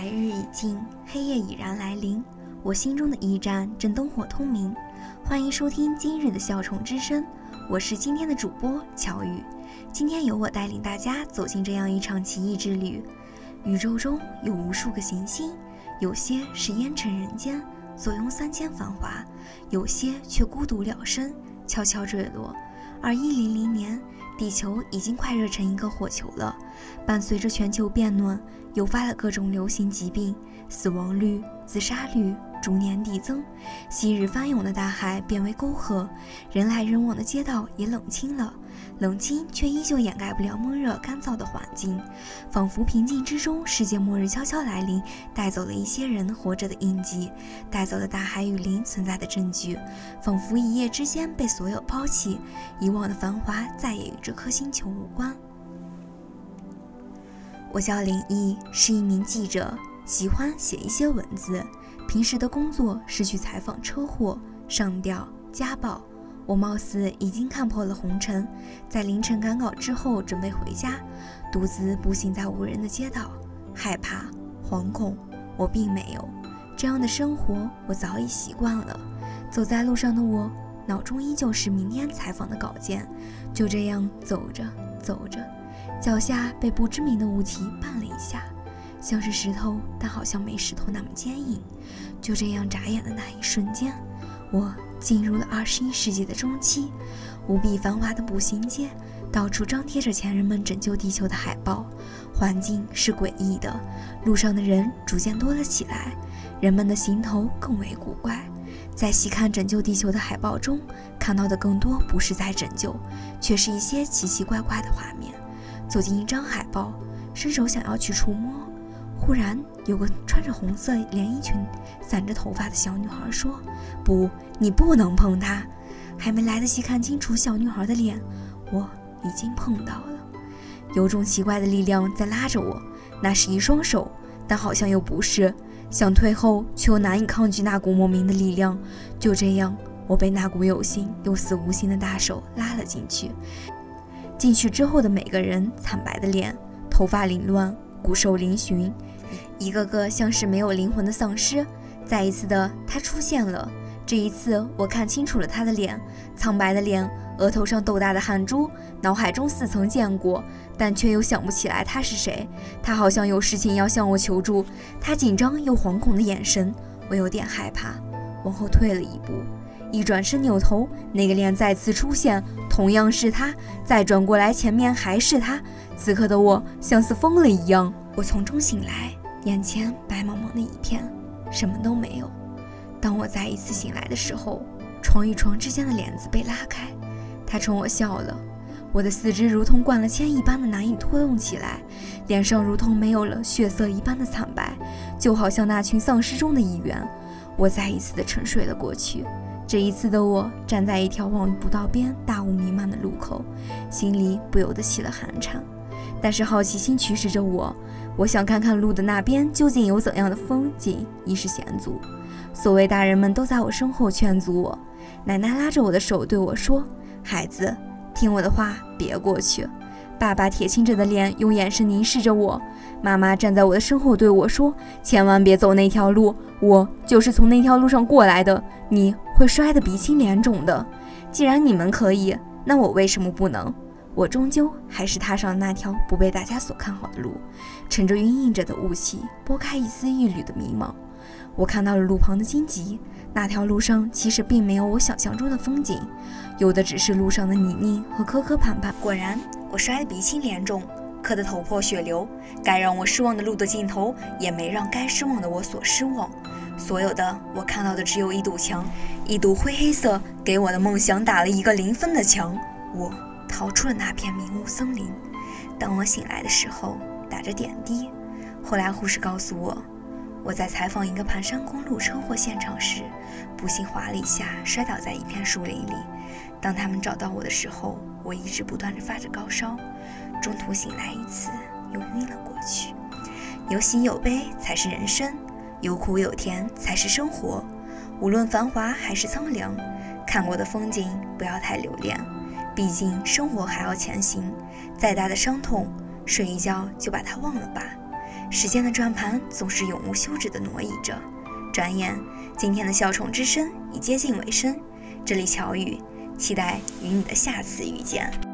白日已尽，黑夜已然来临。我心中的驿站正灯火通明。欢迎收听今日的笑宠之声，我是今天的主播乔宇。今天由我带领大家走进这样一场奇异之旅。宇宙中有无数个行星，有些是烟尘人间，坐拥三千繁华；有些却孤独了身，悄悄坠落。而一零零年。地球已经快热成一个火球了，伴随着全球变暖，诱发了各种流行疾病，死亡率、自杀率逐年递增，昔日翻涌的大海变为沟壑，人来人往的街道也冷清了。冷清却依旧掩盖不了闷热干燥的环境，仿佛平静之中，世界末日悄悄来临，带走了一些人活着的印记，带走了大海雨林存在的证据，仿佛一夜之间被所有抛弃，以往的繁华再也与这颗星球无关。我叫林毅，是一名记者，喜欢写一些文字，平时的工作是去采访车祸、上吊、家暴。我貌似已经看破了红尘，在凌晨赶稿之后，准备回家，独自步行在无人的街道，害怕、惶恐，我并没有这样的生活，我早已习惯了。走在路上的我，脑中依旧是明天采访的稿件，就这样走着走着，脚下被不知名的物体绊了一下，像是石头，但好像没石头那么坚硬。就这样眨眼的那一瞬间，我。进入了二十一世纪的中期，无比繁华的步行街，到处张贴着前人们拯救地球的海报，环境是诡异的，路上的人逐渐多了起来，人们的行头更为古怪。在细看拯救地球的海报中，看到的更多不是在拯救，却是一些奇奇怪怪的画面。走进一张海报，伸手想要去触摸。忽然，有个穿着红色连衣裙、散着头发的小女孩说：“不，你不能碰她。”还没来得及看清楚小女孩的脸，我已经碰到了。有种奇怪的力量在拉着我，那是一双手，但好像又不是。想退后，却又难以抗拒那股莫名的力量。就这样，我被那股有心又似无心的大手拉了进去。进去之后的每个人，惨白的脸，头发凌乱，骨瘦嶙峋。一个个像是没有灵魂的丧尸。再一次的，他出现了。这一次，我看清楚了他的脸，苍白的脸，额头上豆大的汗珠。脑海中似曾见过，但却又想不起来他是谁。他好像有事情要向我求助。他紧张又惶恐的眼神，我有点害怕，往后退了一步。一转身扭头，那个脸再次出现，同样是他。再转过来，前面还是他。此刻的我像是疯了一样。我从中醒来。眼前白茫茫的一片，什么都没有。当我再一次醒来的时候，床与床之间的帘子被拉开，他冲我笑了。我的四肢如同灌了铅一般的难以拖动起来，脸上如同没有了血色一般的惨白，就好像那群丧尸中的一员。我再一次的沉睡了过去。这一次的我站在一条望不到边、大雾弥漫的路口，心里不由得起了寒颤。但是好奇心驱使着我。我想看看路的那边究竟有怎样的风景，已是险阻。所谓大人们都在我身后劝阻我。奶奶拉着我的手对我说：“孩子，听我的话，别过去。”爸爸铁青着的脸用眼神凝视着我。妈妈站在我的身后对我说：“千万别走那条路，我就是从那条路上过来的，你会摔得鼻青脸肿的。既然你们可以，那我为什么不能？”我终究还是踏上了那条不被大家所看好的路，乘着晕映着的雾气，拨开一丝一缕的迷茫。我看到了路旁的荆棘，那条路上其实并没有我想象中的风景，有的只是路上的泥泞和磕磕绊绊。果然，我摔得鼻青脸肿，磕得头破血流。该让我失望的路的尽头，也没让该失望的我所失望。所有的我看到的只有一堵墙，一堵灰黑色，给我的梦想打了一个零分的墙。我。逃出了那片迷雾森林。当我醒来的时候，打着点滴。后来护士告诉我，我在采访一个盘山公路车祸现场时，不幸滑了一下，摔倒在一片树林里。当他们找到我的时候，我一直不断的发着高烧，中途醒来一次，又晕了过去。有喜有悲才是人生，有苦有甜才是生活。无论繁华还是苍凉，看过的风景不要太留恋。毕竟生活还要前行，再大的伤痛，睡一觉就把它忘了吧。时间的转盘总是永无休止的挪移着。转眼，今天的笑宠之声已接近尾声。这里巧语，期待与你的下次遇见。